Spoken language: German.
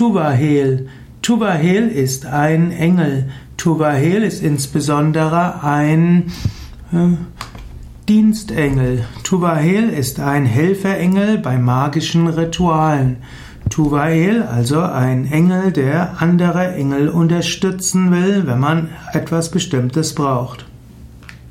Tuvahel. Tuvahel ist ein Engel. Tuvahel ist insbesondere ein äh, Dienstengel. Tuvahel ist ein Helferengel bei magischen Ritualen. Tuvahel, also ein Engel, der andere Engel unterstützen will, wenn man etwas Bestimmtes braucht.